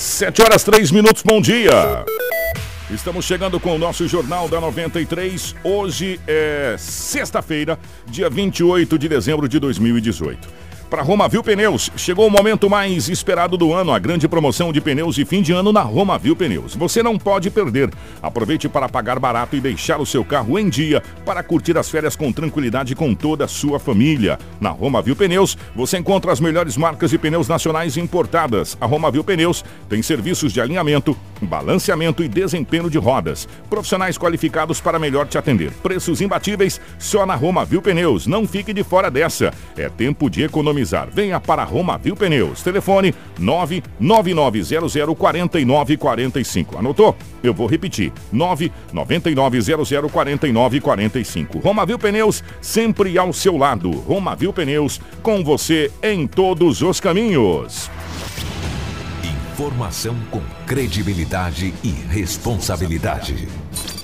Sete horas, três minutos, bom dia. Estamos chegando com o nosso Jornal da 93. Hoje é sexta-feira, dia 28 de dezembro de 2018 para Romavil Pneus. Chegou o momento mais esperado do ano, a grande promoção de pneus de fim de ano na Romavil Pneus. Você não pode perder. Aproveite para pagar barato e deixar o seu carro em dia para curtir as férias com tranquilidade com toda a sua família. Na Romavil Pneus, você encontra as melhores marcas de pneus nacionais importadas. A Romavil Pneus tem serviços de alinhamento, balanceamento e desempenho de rodas. Profissionais qualificados para melhor te atender. Preços imbatíveis só na Romavil Pneus. Não fique de fora dessa. É tempo de economizar economizar. Venha para Roma Viu Pneus. Telefone 999004945. Anotou? Eu vou repetir. 999004945. Roma Viu Pneus, sempre ao seu lado. Roma Viu Pneus, com você em todos os caminhos. Informação com credibilidade e responsabilidade.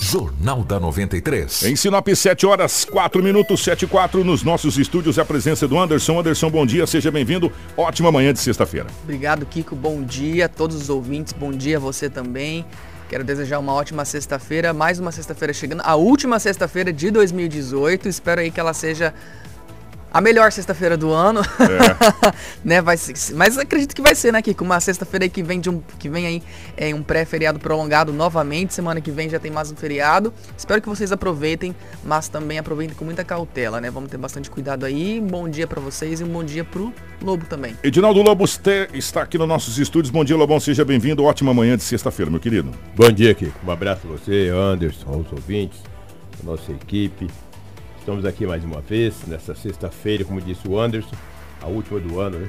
Jornal da 93. Em Sinop, 7 horas, 4 minutos, 7 e 4, nos nossos estúdios, a presença do Anderson. Anderson, bom dia, seja bem-vindo. Ótima manhã de sexta-feira. Obrigado, Kiko. Bom dia a todos os ouvintes. Bom dia a você também. Quero desejar uma ótima sexta-feira, mais uma sexta-feira chegando, a última sexta-feira de 2018. Espero aí que ela seja a melhor sexta-feira do ano. É. né, vai ser, mas acredito que vai ser, né, Kiko? Uma sexta-feira que vem de um que vem aí é um pré-feriado prolongado novamente. Semana que vem já tem mais um feriado. Espero que vocês aproveitem, mas também aproveitem com muita cautela, né? Vamos ter bastante cuidado aí. Um bom dia para vocês e um bom dia pro Lobo também. Edinaldo Lobo está aqui nos nossos estúdios. Bom dia, Lobão. Seja bem-vindo. Ótima manhã de sexta-feira, meu querido. Bom dia, Kiko. Um abraço a você, Anderson, aos ouvintes, a nossa equipe. Estamos aqui mais uma vez, nessa sexta-feira, como disse o Anderson, a última do ano, né?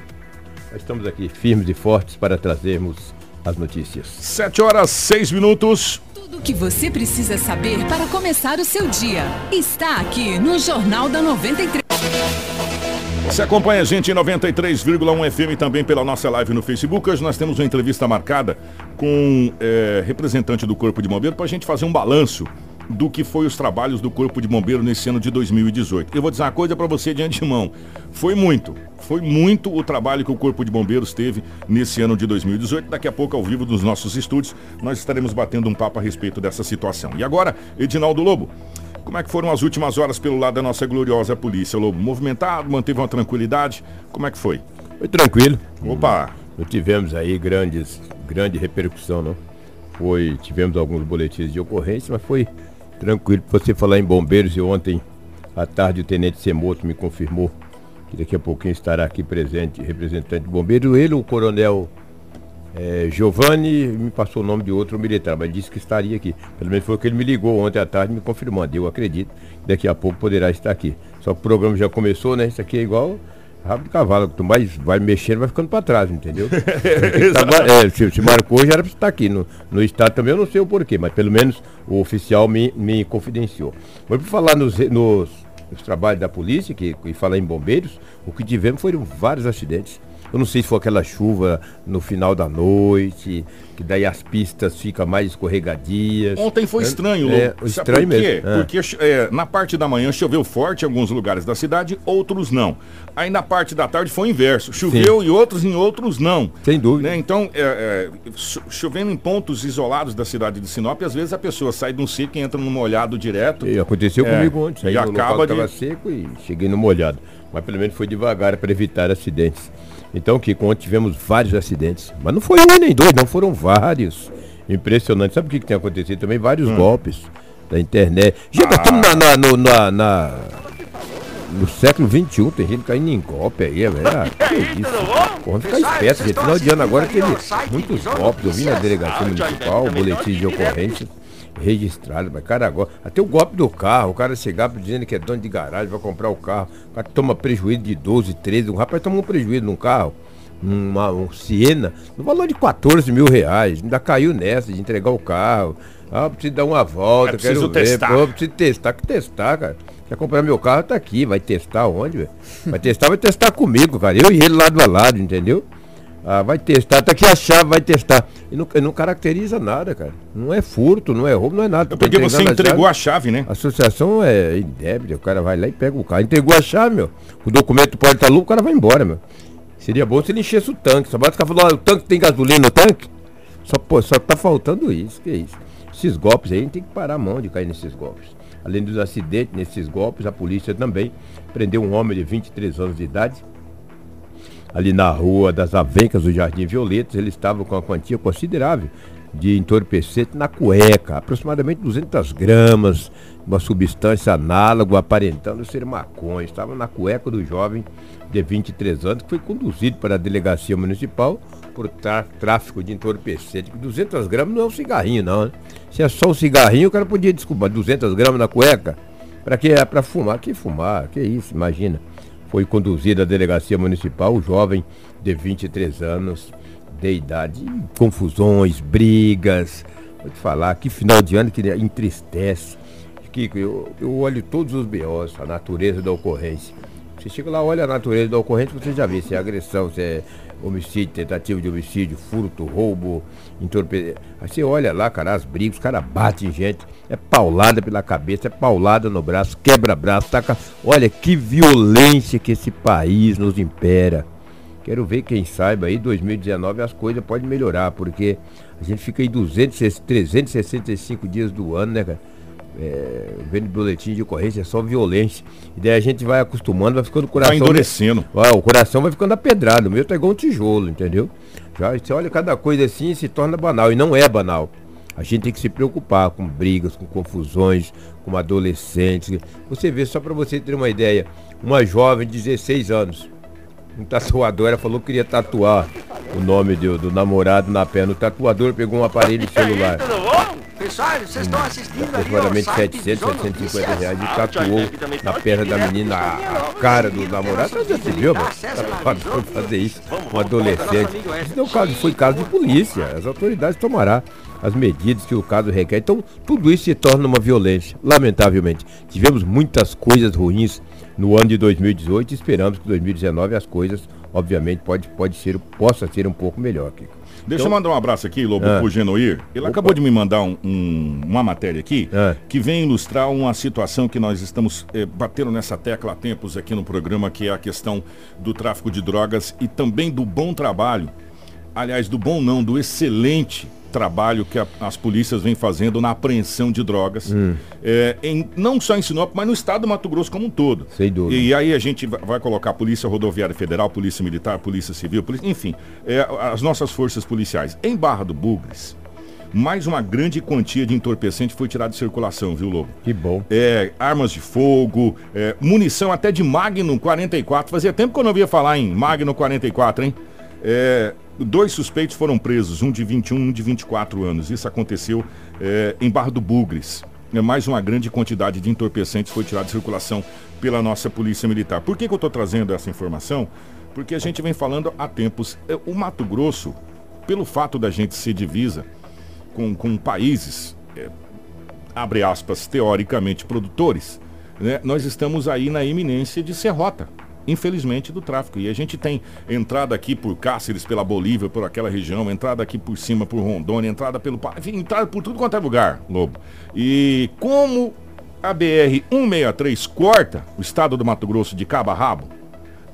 Nós estamos aqui firmes e fortes para trazermos as notícias. Sete horas, seis minutos. Tudo o que você precisa saber para começar o seu dia está aqui no Jornal da 93. Você acompanha a gente em 93,1 FM também pela nossa live no Facebook. Hoje nós temos uma entrevista marcada com é, representante do Corpo de Bombeiro para a gente fazer um balanço do que foi os trabalhos do Corpo de Bombeiro nesse ano de 2018. Eu vou dizer uma coisa para você de antemão. Foi muito, foi muito o trabalho que o Corpo de Bombeiros teve nesse ano de 2018. Daqui a pouco, ao vivo dos nossos estúdios, nós estaremos batendo um papo a respeito dessa situação. E agora, Edinaldo Lobo, como é que foram as últimas horas pelo lado da nossa gloriosa polícia, Lobo? Movimentado, manteve uma tranquilidade? Como é que foi? Foi tranquilo. Opa! Não tivemos aí grandes, grande repercussão, não. Foi, tivemos alguns boletins de ocorrência, mas foi Tranquilo, você falar em bombeiros e ontem à tarde o Tenente Semoto me confirmou que daqui a pouquinho estará aqui presente representante de bombeiros. Ele, o coronel é, Giovanni, me passou o nome de outro militar, mas disse que estaria aqui. Pelo menos foi o que ele me ligou ontem à tarde me confirmando. Eu acredito daqui a pouco poderá estar aqui. Só que o programa já começou, né? Isso aqui é igual rabo de cavalo, quanto mais vai mexendo, vai ficando para trás, entendeu? é, se, se, marcou, já era para estar aqui. No, no estado também eu não sei o porquê, mas pelo menos o oficial me, me confidenciou. Mas para falar nos, nos, nos, trabalhos da polícia, que, e falar em bombeiros, o que tivemos foram vários acidentes. Eu não sei se foi aquela chuva no final da noite, que daí as pistas ficam mais escorregadias. Ontem foi é, estranho, é, estranho por quê? mesmo. É. Porque é, na parte da manhã choveu forte em alguns lugares da cidade, outros não. Aí na parte da tarde foi o inverso. Choveu Sim. em outros, em outros não. Sem dúvida. Né? Então, é, é, chovendo em pontos isolados da cidade de Sinop, às vezes a pessoa sai de um seco e entra no molhado direto. E aconteceu comigo ontem. E acaba de... seco e cheguei no molhado. Mas pelo menos foi devagar para evitar acidentes. Então, que ontem tivemos vários acidentes. Mas não foi um nem dois, não, foram vários. Impressionante. Sabe o que, que tem acontecido também? Vários hum. golpes da internet. Já ah. estamos na, na, no, na, na, no século XXI, tem gente caindo em golpe aí, é verdade. Que isso? Vamos ficar esperto, gente. Final de ano agora teve muitos golpes. Eu vi na delegacia municipal, boletim de ocorrência registrado, mas cara agora, até o golpe do carro, o cara chegar dizendo que é dono de garagem, vai comprar o carro, o cara toma prejuízo de 12, 13, o rapaz tomou um prejuízo num carro, uma, um Siena, no valor de 14 mil reais, ainda caiu nessa de entregar o carro, ah, preciso dar uma volta, é quero testar. ver, pô, preciso testar, que testar, cara. Quer comprar meu carro, tá aqui, vai testar onde, velho? Vai testar, vai testar comigo, cara, eu e ele lado a lado, entendeu? Ah, vai testar, tá aqui a chave, vai testar. E não, não caracteriza nada, cara. Não é furto, não é roubo, não é nada. É porque você entregou a chave, a chave, né? A associação é indébita, o cara vai lá e pega o carro. Entregou a chave, meu. O documento pode estar louco, o cara vai embora, meu. Seria bom se ele enchesse o tanque. Só basta o cara falou, o tanque tem gasolina no tanque? Só, pô, só tá faltando isso, que é isso. Esses golpes aí, a gente tem que parar a mão de cair nesses golpes. Além dos acidentes, nesses golpes, a polícia também prendeu um homem de 23 anos de idade, ali na rua das Avencas do Jardim Violetas. Ele estava com uma quantia considerável de entorpecente na cueca, aproximadamente 200 gramas, uma substância análoga aparentando ser maconha. Estava na cueca do jovem de 23 anos que foi conduzido para a delegacia municipal por tráfico de entorpecente. 200 gramas não é um cigarrinho, não. Né? Se é só um cigarrinho, o cara podia desculpar 200 gramas na cueca. Para que é para fumar? Que fumar? Que isso? Imagina. Foi conduzido à delegacia municipal o jovem de 23 anos de idade, confusões, brigas. Vou te falar, que final de ano que entristece. Que eu, eu olho todos os BOs, a natureza da ocorrência. Você chega lá, olha a natureza da ocorrência, você já vê se é agressão, se é homicídio, tentativa de homicídio, furto, roubo, entorpecimento. Aí você olha lá, cara, as brigas, os caras batem gente, é paulada pela cabeça, é paulada no braço, quebra braço, taca. Olha que violência que esse país nos impera. Quero ver quem saiba aí, 2019 as coisas podem melhorar, porque a gente fica aí 200, 365 dias do ano, né, cara? É, vendo boletim de ocorrência, é só violência. E daí a gente vai acostumando, vai ficando o coração. Vai endurecendo. Vai, o coração vai ficando apedrado. O meu tá igual um tijolo, entendeu? Já você olha cada coisa assim se torna banal. E não é banal. A gente tem que se preocupar com brigas, com confusões, com adolescentes. Você vê, só para você ter uma ideia, uma jovem de 16 anos um tatuador, ela falou que queria tatuar o nome do, do namorado na perna. O tatuador pegou um aparelho de celular. Pessoal, vocês estão assistindo Aproximadamente 700, 750 reais e tatuou na perna da menina a, cara do namorado. Você já se viu, mano? Fazer isso um adolescente. Isso não caso, foi caso de polícia. As autoridades tomarão as medidas que o caso requer. Então, tudo isso se torna uma violência, lamentavelmente. Tivemos muitas coisas ruins no ano de 2018 esperamos que 2019 as coisas, obviamente, pode, pode ser, possa ser um pouco melhor, Kiko. Deixa então, eu mandar um abraço aqui, Lobo, ah, pro Genoir. Ele opa. acabou de me mandar um, um, uma matéria aqui ah. que vem ilustrar uma situação que nós estamos eh, batendo nessa tecla há tempos aqui no programa, que é a questão do tráfico de drogas e também do bom trabalho. Aliás, do bom não, do excelente trabalho que a, as polícias vêm fazendo na apreensão de drogas, hum. é, em, não só em Sinop, mas no estado do Mato Grosso como um todo. Sem dúvida. E, e aí a gente vai colocar Polícia Rodoviária Federal, Polícia Militar, Polícia Civil, polícia, enfim, é, as nossas forças policiais. Em Barra do Bugres, mais uma grande quantia de entorpecente foi tirada de circulação, viu, Lobo? Que bom. É, armas de fogo, é, munição até de Magnum 44. Fazia tempo que eu não ouvia falar em Magnum 44, hein? É, dois suspeitos foram presos, um de 21 e um de 24 anos. Isso aconteceu é, em Barra do Bugres. É, mais uma grande quantidade de entorpecentes foi tirada de circulação pela nossa Polícia Militar. Por que, que eu estou trazendo essa informação? Porque a gente vem falando há tempos. É, o Mato Grosso, pelo fato da gente ser divisa com, com países, é, abre aspas, teoricamente produtores, né, nós estamos aí na iminência de serrota infelizmente, do tráfico. E a gente tem entrada aqui por Cáceres, pela Bolívia, por aquela região, entrada aqui por cima por Rondônia, entrada pelo. Enfim, entrada por tudo quanto é lugar, Lobo. E como a BR-163 corta o estado do Mato Grosso de cabo a rabo,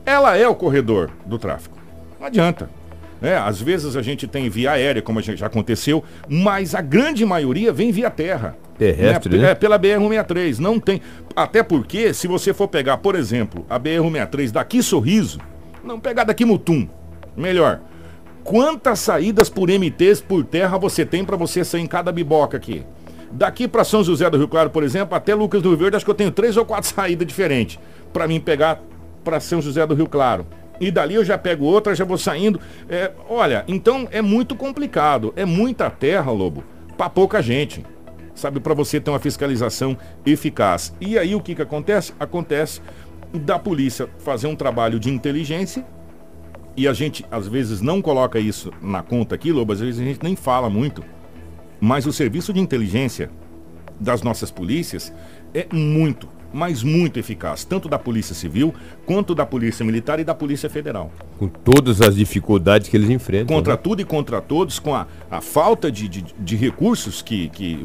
ela é o corredor do tráfico. Não adianta. É, às vezes a gente tem via aérea, como já aconteceu, mas a grande maioria vem via terra. Terrestre, né? É, pela BR-163. Não tem. Até porque, se você for pegar, por exemplo, a BR-163 daqui Sorriso, não pegar daqui Mutum, melhor. Quantas saídas por MTs por terra você tem para você sair em cada biboca aqui? Daqui para São José do Rio Claro, por exemplo, até Lucas do Rio Verde, acho que eu tenho três ou quatro saídas diferentes para mim pegar para São José do Rio Claro. E dali eu já pego outra, já vou saindo. É, olha, então é muito complicado. É muita terra, Lobo, para pouca gente sabe, para você ter uma fiscalização eficaz. E aí o que, que acontece? Acontece da polícia fazer um trabalho de inteligência e a gente às vezes não coloca isso na conta aqui, Lobo, às vezes a gente nem fala muito, mas o serviço de inteligência das nossas polícias é muito, mas muito eficaz, tanto da Polícia Civil, quanto da Polícia Militar e da Polícia Federal. Com todas as dificuldades que eles enfrentam. Contra né? tudo e contra todos, com a, a falta de, de, de recursos que, que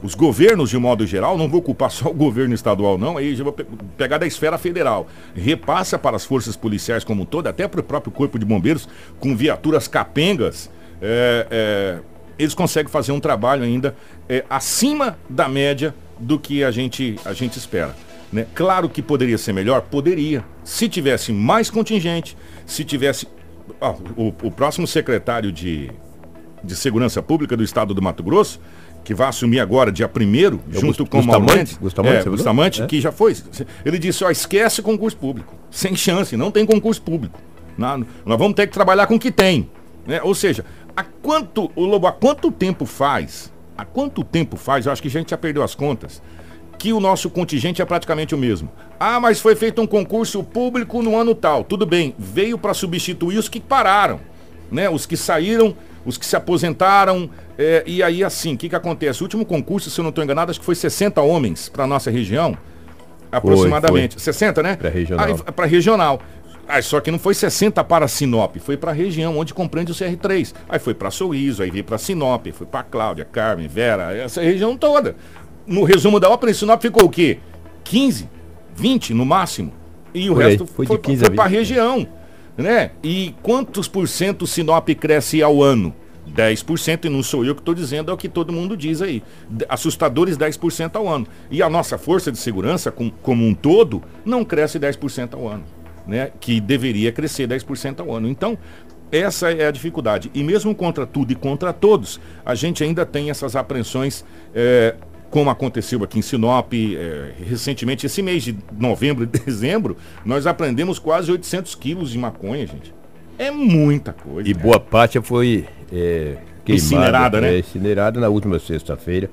os governos, de modo geral, não vou culpar só o governo estadual, não, aí já vou pe pegar da esfera federal, repassa para as forças policiais como um todo, até para o próprio Corpo de Bombeiros, com viaturas capengas, é, é, eles conseguem fazer um trabalho ainda é, acima da média do que a gente, a gente espera. Né? Claro que poderia ser melhor? Poderia. Se tivesse mais contingente, se tivesse. Ó, o, o próximo secretário de, de Segurança Pública do Estado do Mato Grosso, que vai assumir agora, dia 1 É junto com o Bustamante? Maurante, Bustamante, é? Bustamante, É. que já foi. Ele disse, ó, esquece concurso público. Sem chance, não tem concurso público. Nós vamos ter que trabalhar com o que tem. Né? Ou seja, há quanto, o Lobo, há quanto tempo faz? Há quanto tempo faz? Eu acho que a gente já perdeu as contas. Que o nosso contingente é praticamente o mesmo. Ah, mas foi feito um concurso público no ano tal. Tudo bem, veio para substituir os que pararam né? Os que saíram, os que se aposentaram. é, e aí, assim, o que, que acontece? O último concurso, se eu não estou enganado, acho que foi 60 homens para nossa região. Aproximadamente. 60, né? Pra regional. Para regional. Aí, só que não foi 60 para Sinop, foi para a região onde compreende o CR3. Aí foi para Sorriso, aí veio para Sinop, foi para Cláudia, Carmen, Vera, essa região toda. No resumo da ópera, em Sinop ficou o quê? 15, 20 no máximo. E o aí, resto foi foi, 15 a foi para a 20. região. Né? E quantos por cento Sinop cresce ao ano? 10%, e não sou eu que estou dizendo, é o que todo mundo diz aí. Assustadores 10% ao ano. E a nossa força de segurança, com- como um todo, não cresce 10% ao ano. Né? Que deveria crescer 10% ao ano. Então, essa é a dificuldade. E mesmo contra tudo e contra todos, a gente ainda tem essas apreensões, eh, como aconteceu aqui em Sinop, eh, recentemente, esse mês de novembro e dezembro, nós apreendemos quase 800 quilos de maconha, gente. É muita coisa. E cara. boa parte foi é, queimada, Incinerada, né? é, incinerada na última sexta-feira,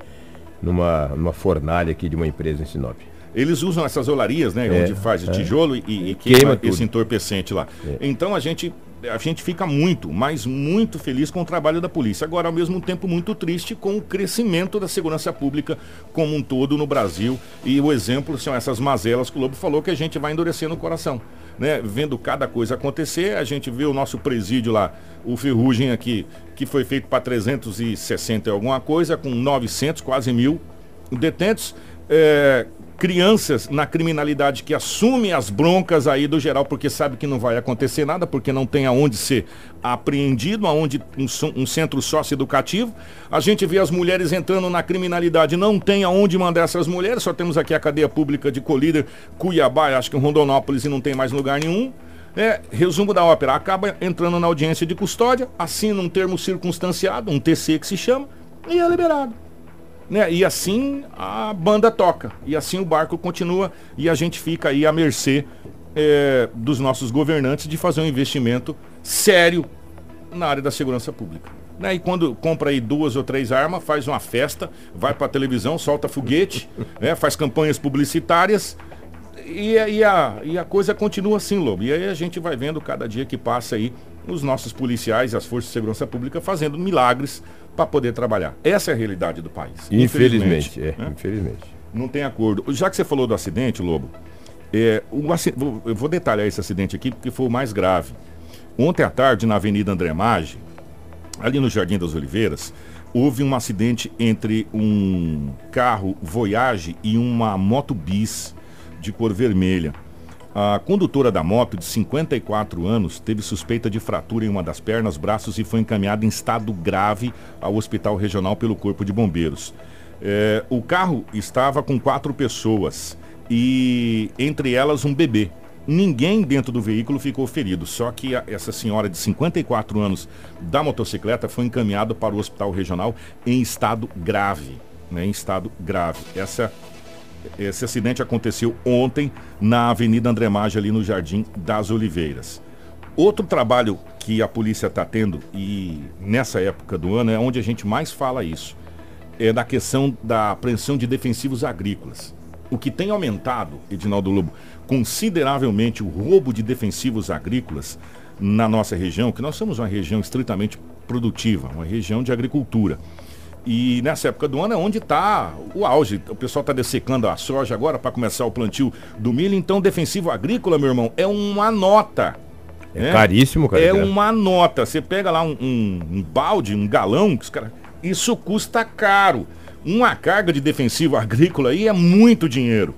numa, numa fornalha aqui de uma empresa em Sinop. Eles usam essas olarias, né? É, onde faz o é. tijolo e, e Queima queima, esse entorpecente lá. Então a gente, a gente fica muito, mas muito feliz com o trabalho da polícia. Agora, ao mesmo tempo, muito triste com o crescimento da segurança pública como um todo no Brasil. E o exemplo são essas mazelas que o Lobo falou que a gente vai endurecendo o coração. Né? Vendo cada coisa acontecer, a gente vê o nosso presídio lá, o Ferrugem aqui, que foi feito para 360 e alguma coisa, com 900, quase mil detentos, é, crianças na criminalidade que assumem as broncas aí do geral, porque sabe que não vai acontecer nada, porque não tem aonde ser apreendido, aonde um, um centro socioeducativo. A gente vê as mulheres entrando na criminalidade, não tem aonde mandar essas mulheres, só temos aqui a cadeia pública de Colíder, Cuiabá, acho que em Rondonópolis e não tem mais lugar nenhum. É, resumo da ópera, acaba entrando na audiência de custódia, assina um termo circunstanciado, um TC que se chama, e é liberado né? E assim a banda toca. E assim o barco continua e a gente fica aí à mercê eh, dos nossos governantes de fazer um investimento sério na área da segurança pública. Né? E quando compra aí duas ou três armas, faz uma festa, vai para televisão, solta foguete, né? faz campanhas publicitárias e, a- e a, e a coisa continua assim, Lobo. E aí a gente vai vendo cada dia que passa aí os nossos policiais e as forças de segurança pública fazendo milagres para poder trabalhar. Essa é a realidade do país. Infelizmente, é, né? infelizmente. Não tem acordo. Já que você falou do acidente, Lobo, é, aci- vou- eu vou detalhar esse acidente aqui porque foi o mais grave. Ontem à tarde, na Avenida André Maggi, ali no Jardim das Oliveiras, houve um acidente entre um carro Voyage e uma moto bis de cor vermelha. A condutora da moto, de 54 anos, teve suspeita de fratura em uma das pernas, braços e foi encaminhada em estado grave ao Hospital Regional pelo Corpo de Bombeiros. É, o carro estava com quatro pessoas e entre elas um bebê. Ninguém dentro do veículo ficou ferido, só que a- essa senhora de 54 anos da motocicleta foi encaminhada para o hospital regional em estado grave, né, em estado grave. Essa esse acidente aconteceu ontem na Avenida André Maggi, ali no Jardim das Oliveiras. Outro trabalho que a polícia está tendo, e nessa época do ano é onde a gente mais fala isso, é da questão da apreensão de defensivos agrícolas. O que tem aumentado, Edinaldo Lobo, consideravelmente o roubo de defensivos agrícolas na nossa região, que nós somos uma região estritamente produtiva, uma região de agricultura. E nessa época do ano é onde está o auge. O pessoal está dessecando a soja agora para começar o plantio do milho. Então, defensivo agrícola, meu irmão, é uma nota. É né? caríssimo, cara. É uma nota. Você pega lá um, um- um balde, um galão, cara... isso custa caro. Uma carga de defensivo agrícola aí é muito dinheiro.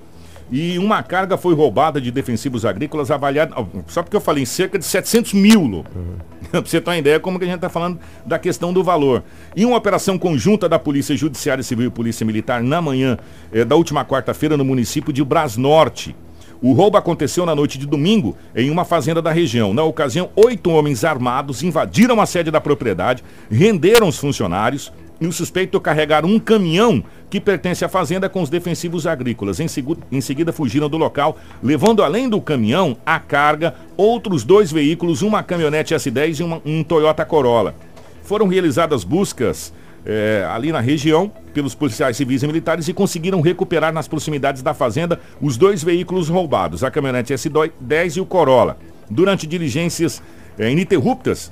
E uma carga foi roubada de defensivos agrícolas avaliada, só porque eu falei, em cerca de 700 mil, Lobo. Uhum. pra você ter uma ideia como que a gente está falando da questão do valor. E uma operação conjunta da Polícia Judiciária Civil e Polícia Militar na manhã eh, da última quarta-feira no município de Bras Norte. O roubo aconteceu na noite de domingo em uma fazenda da região. Na ocasião, oito homens armados invadiram a sede da propriedade, renderam os funcionários e o suspeito carregaram um caminhão que pertence à fazenda com os defensivos agrícolas. Em, em seguida, fugiram do local, levando além do caminhão a carga outros dois veículos, uma caminhonete S10 e uma, um Toyota Corolla. Foram realizadas buscas é, ali na região pelos policiais civis e militares e conseguiram recuperar nas proximidades da fazenda os dois veículos roubados, a caminhonete S10 e o Corolla. Durante diligências é, ininterruptas,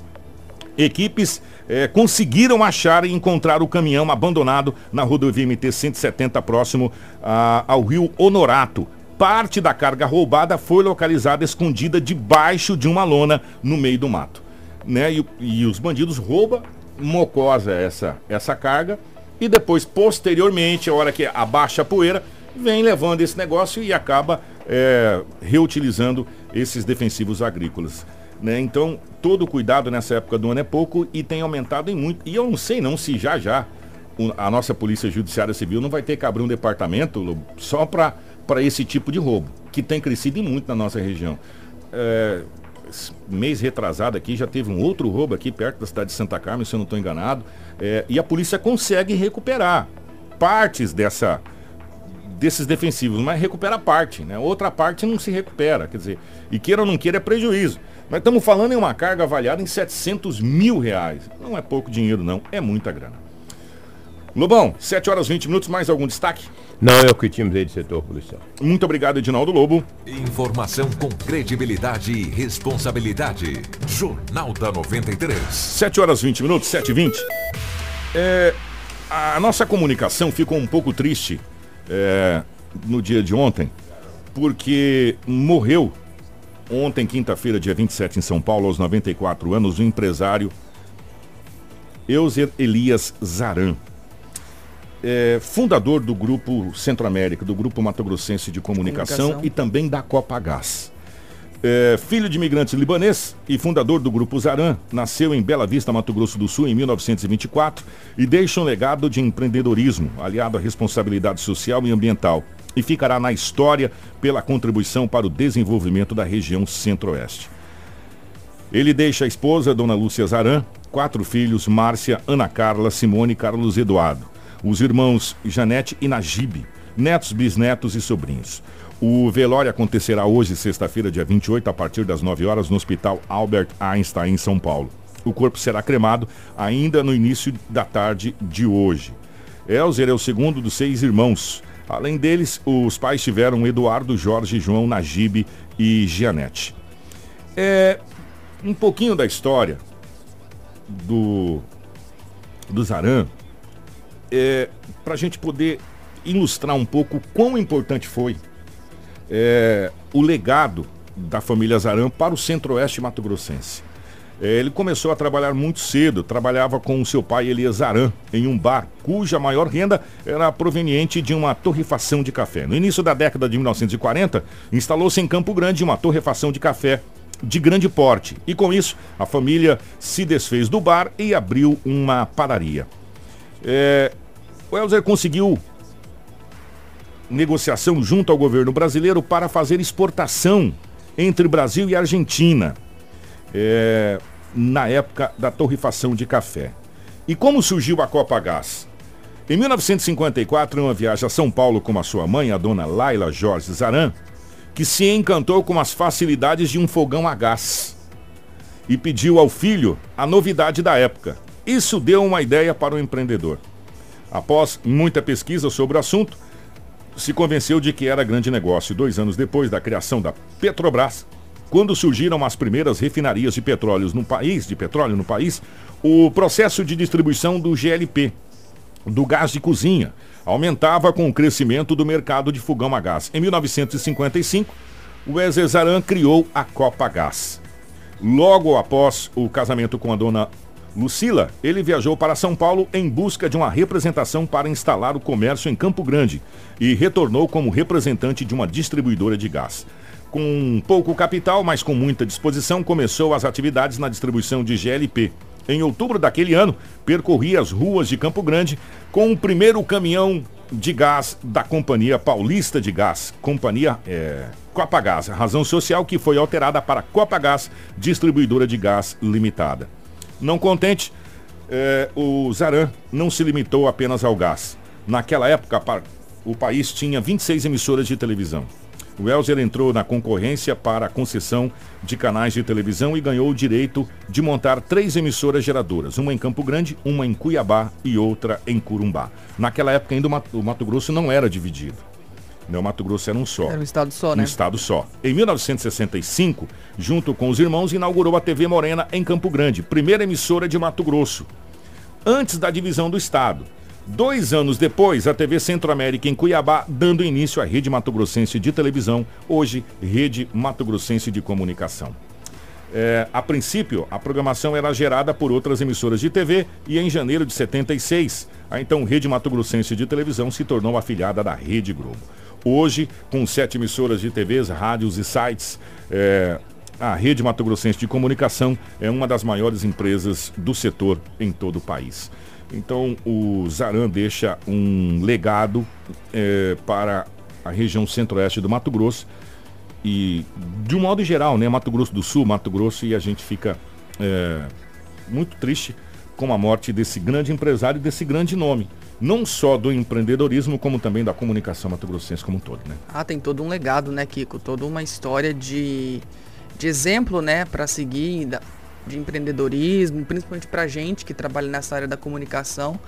equipes é, conseguiram achar e encontrar o caminhão abandonado na rodovia MT-170 próximo a, ao rio Honorato. Parte da carga roubada foi localizada escondida debaixo de uma lona no meio do mato. Né? E, e os bandidos roubam mocosa essa, essa carga e depois, posteriormente, a hora que abaixa a poeira, vem levando esse negócio e acaba é, reutilizando esses defensivos agrícolas. Né? Então, todo cuidado nessa época do ano é pouco e tem aumentado em muito. E eu não sei não se já já a nossa Polícia Judiciária Civil não vai ter que abrir um departamento só para esse tipo de roubo, que tem crescido muito na nossa região. É, mês retrasado aqui já teve um outro roubo aqui perto da cidade de Santa Carmen, se eu não estou enganado. É, e a polícia consegue recuperar partes dessa desses defensivos, mas recupera parte, né? Outra parte não se recupera, quer dizer, e queira ou não queira é prejuízo. Nós estamos falando em uma carga avaliada em 700 mil reais. Não é pouco dinheiro, não, é muita grana. Lobão, 7 horas 20 minutos, mais algum destaque? Não, é o que tínhamos aí de setor policial. Muito obrigado, Edinaldo Lobo. Informação com credibilidade e responsabilidade. Jornal da 93. 7 horas 20 minutos, 7 e 20. É, a nossa comunicação ficou um pouco triste é, no dia de ontem, porque morreu ontem, quinta-feira, dia 27, em São Paulo, aos 94 anos, o empresário Euser Elias Zaran é, fundador do Grupo Centro-América, do Grupo Mato Grossense de Comunicação, Comunicação. e também da Copa Gás. É, filho de imigrantes libanês e fundador do Grupo Zaran, nasceu em Bela Vista, Mato Grosso do Sul, em 1924 e deixa um legado de empreendedorismo, aliado à responsabilidade social e ambiental, e ficará na história pela contribuição para o desenvolvimento da região centro-oeste. Ele deixa a esposa, Dona Lúcia Zaran, quatro filhos, Márcia, Ana Carla, Simone e Carlos Eduardo os irmãos Janete e Najib, netos, bisnetos e sobrinhos. O velório acontecerá hoje, sexta-feira, dia 28, a partir das 9 horas, no Hospital Albert Einstein, em São Paulo. O corpo será cremado ainda no início da tarde de hoje. Elzer é o segundo dos seis irmãos. Além deles, os pais tiveram Eduardo, Jorge, João, Najib e Gianete. É um pouquinho da história do, do Zaran, é, para a gente poder ilustrar um pouco quão importante foi é, o legado da família Zaran para o centro-oeste mato-grossense. Ele começou a trabalhar muito cedo, trabalhava com seu pai Elias Zaran em um bar cuja maior renda era proveniente de uma torrefação de café. No início da década de 1940, instalou-se em Campo Grande uma torrefação de café de grande porte e com isso a família se desfez do bar e abriu uma padaria. É, o Elzer conseguiu negociação junto ao governo brasileiro para fazer exportação entre Brasil e Argentina, é, na época da torrefação de café. E como surgiu a Copa Gás? Em 1954, em uma viagem a São Paulo com a sua mãe, a dona Laila Jorge Zaran, que se encantou com as facilidades de um fogão a gás e pediu ao filho a novidade da época. Isso deu uma ideia para o empreendedor. Após muita pesquisa sobre o assunto, se convenceu de que era grande negócio. Dois anos depois da criação da Petrobras, quando surgiram as primeiras refinarias de petróleo no país, de petróleo no país, o processo de distribuição do GLP, do gás de cozinha, aumentava com o crescimento do mercado de fogão a gás. Em 1955, o Ezezaran criou a Copa Gás. Logo após o casamento com a dona Lucila, ele viajou para São Paulo em busca de uma representação para instalar o comércio em Campo Grande e retornou como representante de uma distribuidora de gás. Com pouco capital, mas com muita disposição, começou as atividades na distribuição de GLP. Em outubro daquele ano, percorria as ruas de Campo Grande com o primeiro caminhão de gás da Companhia Paulista de Gás, Companhia é, Copagás, razão social que foi alterada para Copagás, Distribuidora de Gás Limitada. Não contente, é, o Zaran não se limitou apenas ao gás. Naquela época, o país tinha 26 emissoras de televisão. O Elzer entrou na concorrência para a concessão de canais de televisão e ganhou o direito de montar três emissoras geradoras, uma em Campo Grande, uma em Cuiabá e outra em Curumbá. Naquela época ainda o Mato Grosso não era dividido. Né, o Mato Grosso era um só. Era um estado só, né? Um estado só. Em 1965, junto com os irmãos, inaugurou a TV Morena em Campo Grande, primeira emissora de Mato Grosso. Antes da divisão do estado. Dois anos depois, a TV Centro-América em Cuiabá, dando início à Rede Mato Grossense de televisão, hoje Rede Mato Grossense de comunicação. É, a princípio, a programação era gerada por outras emissoras de TV e em janeiro de 76, a então Rede Mato Grossense de televisão se tornou afiliada da Rede Globo. Hoje, com sete emissoras de TVs, rádios e sites, é, a Rede Mato Grossense de Comunicação é uma das maiores empresas do setor em todo o país. Então, o Zaran deixa um legado é, para a região centro-oeste do Mato Grosso e, de um modo geral, né, Mato Grosso do Sul, Mato Grosso, e a gente fica é, muito triste com a morte desse grande empresário desse grande nome não só do empreendedorismo, como também da comunicação mato-grossense como um todo, né? Ah, tem todo um legado, né, Kiko? Toda uma história de, de exemplo, né, para seguir de empreendedorismo, principalmente para gente que trabalha nessa área da comunicação.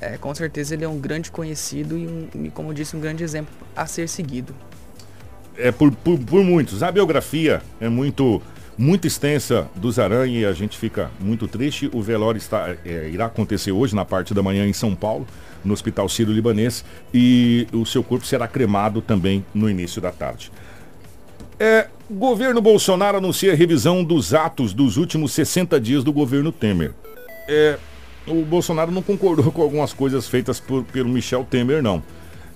É, com certeza ele é um grande conhecido e, um, como disse, um grande exemplo a ser seguido. É por, por, por muitos. A biografia é muito muito extensa dos Aranha e a gente fica muito triste. O velório está, é, irá acontecer hoje, na parte da manhã, em São Paulo no Hospital Sírio-Libanês e o seu corpo será cremado também no início da tarde. É, governo Bolsonaro anuncia a revisão dos atos dos últimos 60 dias do governo Temer. É, o Bolsonaro não concordou com algumas coisas feitas por, pelo Michel Temer, não.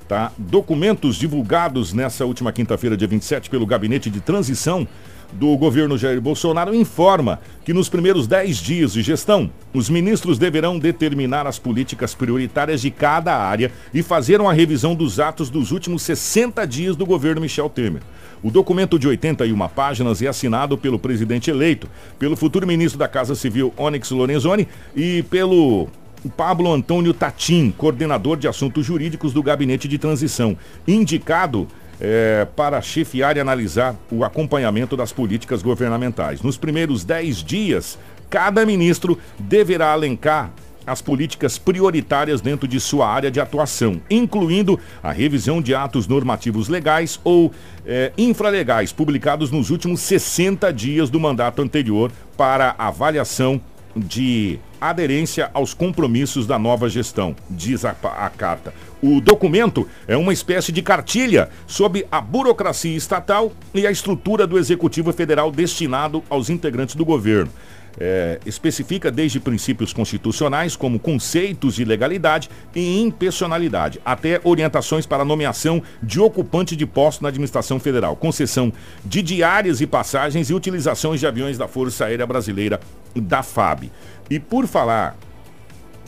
Tá? Documentos divulgados nessa última quinta-feira, dia 27, pelo Gabinete de Transição do governo Jair Bolsonaro informa que nos primeiros 10 dias de gestão, os ministros deverão determinar as políticas prioritárias de cada área e fazer uma revisão dos atos dos últimos 60 dias do governo Michel Temer. O documento de 81 páginas é assinado pelo presidente eleito, pelo futuro ministro da Casa Civil, Onyx Lorenzoni, e pelo Pablo Antônio Tatim, coordenador de assuntos jurídicos do Gabinete de Transição, indicado é, para chefiar e analisar o acompanhamento das políticas governamentais. Nos primeiros 10 dias, cada ministro deverá alencar as políticas prioritárias dentro de sua área de atuação, incluindo a revisão de atos normativos legais ou é, infralegais publicados nos últimos 60 dias do mandato anterior para avaliação de aderência aos compromissos da nova gestão, diz a, a, carta. O documento é uma espécie de cartilha sobre a burocracia estatal e a estrutura do Executivo Federal destinado aos integrantes do governo. É, especifica desde princípios constitucionais, como conceitos de legalidade e impessoalidade, até orientações para nomeação de ocupante de posto na administração federal, concessão de diárias e passagens e utilizações de aviões da Força Aérea Brasileira, da FAB. E por falar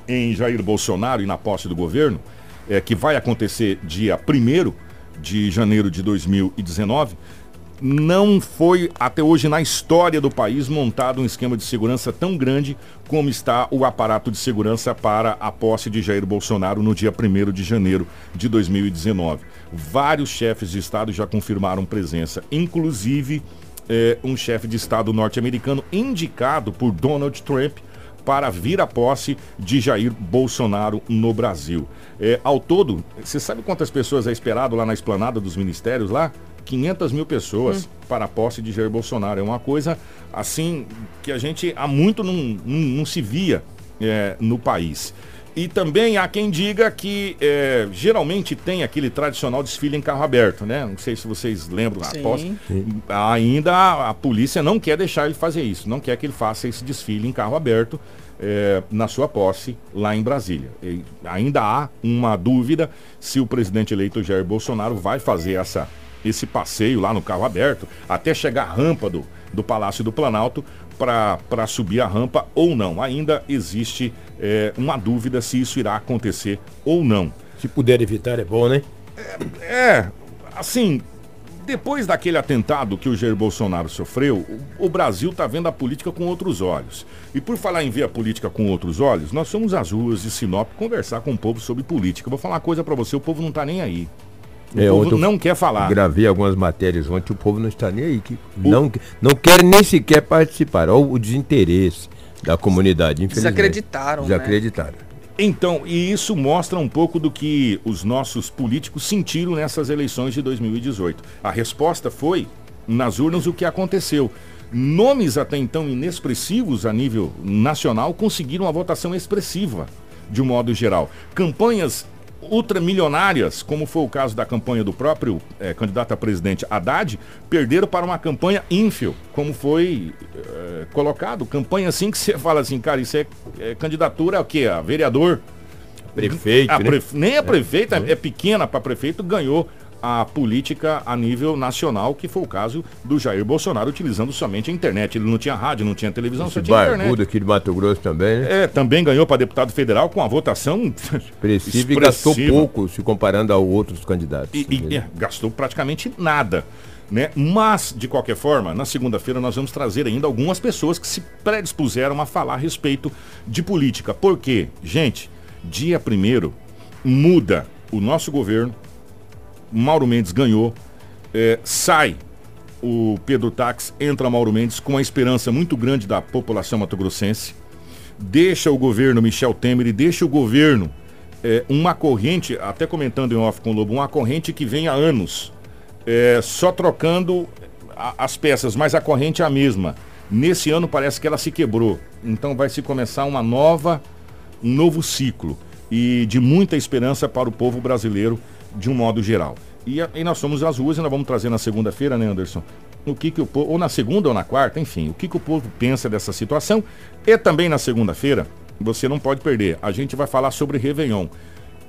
em Jair Bolsonaro e na posse do governo, é, que vai acontecer dia 1 de janeiro de 2019, não foi até hoje na história do país montado um esquema de segurança tão grande como está o aparato de segurança para a posse de Jair Bolsonaro no dia 1 de janeiro de 2019. Vários chefes de Estado já confirmaram presença, inclusive é, um chefe de Estado norte-americano indicado por Donald Trump para vir à posse de Jair Bolsonaro no Brasil. É, ao todo, você sabe quantas pessoas é esperado lá na esplanada dos ministérios lá? 500 mil pessoas hum. para a posse de Jair Bolsonaro. É uma coisa assim que a gente há muito não, não, não se via é, no país. E também há quem diga que é, geralmente tem aquele tradicional desfile em carro aberto, né? Não sei se vocês lembram, Sim. após, ainda a, a polícia não quer deixar ele fazer isso, não quer que ele faça esse desfile em carro aberto é, na sua posse lá em Brasília. E ainda há uma dúvida se o presidente eleito Jair Bolsonaro vai fazer essa, esse passeio lá no carro aberto até chegar à rampa do, do Palácio do Planalto para subir a rampa ou não. Ainda existe é, uma dúvida se isso irá acontecer ou não. Se puder evitar é bom, né? É, assim, depois daquele atentado que o Jair Bolsonaro sofreu, o, o Brasil está vendo a política com outros olhos. E por falar em ver a política com outros olhos, nós somos às ruas de Sinop conversar com o povo sobre política. Vou falar uma coisa para você, o povo não está nem aí. O É, povo ontem eu não quer falar. Gravei algumas matérias ontem, o povo não está nem aí. Que não, não quer nem sequer participar. Olha o desinteresse da comunidade, infelizmente. Desacreditaram, né? Desacreditaram. Então, e isso mostra um pouco do que os nossos políticos sentiram nessas eleições de 2018. A resposta foi, nas urnas, o que aconteceu. Nomes até então inexpressivos a nível nacional conseguiram uma votação expressiva, de um modo geral. Campanhas ultramilionárias, como foi o caso da campanha do próprio eh, candidato a presidente Haddad, perderam para uma campanha ínfio, como foi eh, colocado. Campanha assim que você fala assim, cara, isso é, é candidatura a quê? A vereador? Prefeito, A né? Nem a prefeita, é, pequena para prefeito, ganhou a política a nível nacional, que foi o caso do Jair Bolsonaro, utilizando somente a internet. Ele não tinha rádio, não tinha televisão, só Esse tinha barbudo internet. aqui de Mato Grosso também, né? É, também ganhou para deputado federal com a votação Expressivo e gastou expressiva. pouco se comparando a outros candidatos. E, e, é, gastou praticamente nada. Né? Mas, de qualquer forma, na segunda-feira nós vamos trazer ainda algumas pessoas que se predispuseram a falar a respeito de política. Porque, gente, dia primeiro muda o nosso governo, Mauro Mendes ganhou, é, sai o Pedro Tax, entra Mauro Mendes com a esperança muito grande da população mato-grossense, deixa o governo Michel Temer e deixa o governo é, uma corrente, até comentando em off com o Lobo, uma corrente que vem há anos, é, só trocando a- as peças, mas a corrente é a mesma. Nesse ano parece que ela se quebrou, então vai se começar uma nova, um novo ciclo. E de muita esperança para o povo brasileiro de um modo geral. E, e nós somos às ruas e nós vamos trazer na segunda-feira, né, Anderson? O que, que o povo, ou na segunda ou na quarta, enfim, o que, que o povo pensa dessa situação. E também na segunda-feira, você não pode perder, a gente vai falar sobre Réveillon.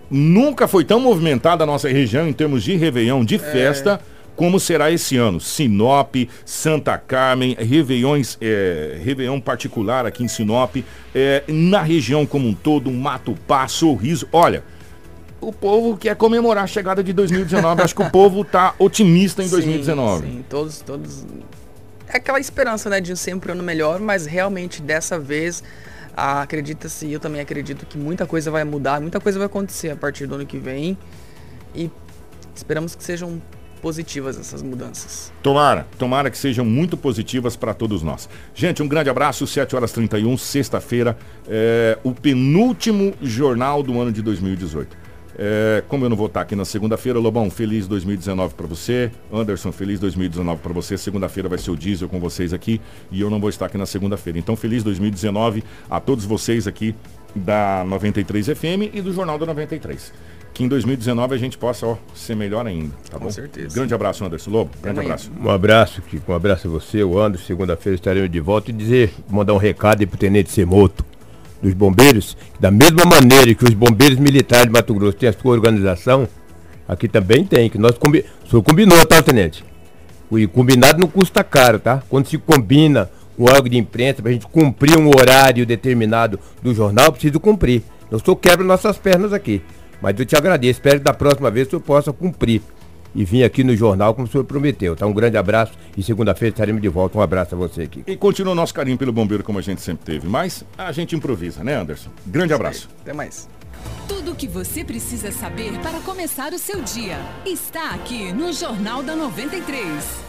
Nunca foi tão movimentada a nossa região em termos de Réveillon, de festa, como será esse ano. Sinop, Santa Carmen, Réveillões, é, Réveillon particular aqui em Sinop, é, na região como um todo, Matupá, Sorriso. Olha, o povo quer comemorar a chegada de 2019. Acho que o povo tá otimista em Sim, 2019. Sim, todos, todos. É aquela esperança, né, de sempre um ano melhor, mas realmente dessa vez ah, acredita-se, e eu também acredito que muita coisa vai mudar, muita coisa vai acontecer a partir do ano que vem. E esperamos que sejam positivas essas mudanças. Tomara, tomara que sejam muito positivas para todos nós. Gente, um grande abraço, 7 horas 31, sexta-feira, é, o penúltimo jornal do ano de 2018. É, como eu não vou estar aqui na segunda-feira, Lobão, feliz 2019 para você. Anderson, feliz 2019 para você. Segunda-feira vai ser o Diesel com vocês aqui e eu não vou estar aqui na segunda-feira. Então, feliz 2019 a todos vocês aqui da 93 FM e do Jornal da 93. Que em 2019 a gente possa ó, ser melhor ainda, tá Com bom? certeza. Grande abraço, Anderson Lobo. Grande amanhã. abraço. Um abraço, Kiko. Um abraço a você, o Anderson. Segunda-feira estaremos de volta e dizer, mandar um recado aí pro Tenente Semoto dos bombeiros, da mesma maneira que os bombeiros militares de Mato Grosso têm a sua organização, aqui também tem, que nós combi... o senhor combinou, tá, Tenente? E combinado não custa caro, tá? Quando se combina com órgão de imprensa pra gente cumprir um horário determinado do jornal, preciso cumprir. Eu só quebro nossas pernas aqui. Mas eu te agradeço, espero que da próxima vez senhor possa cumprir. E vim aqui no jornal como o senhor prometeu. Tá? Um grande abraço e segunda-feira estaremos de volta. Um abraço a você aqui. E continua o nosso carinho pelo bombeiro como a gente sempre teve. Mas a gente improvisa, né, Anderson? Grande abraço. Até mais. Tudo o que você precisa saber para começar o seu dia está aqui no Jornal da 93.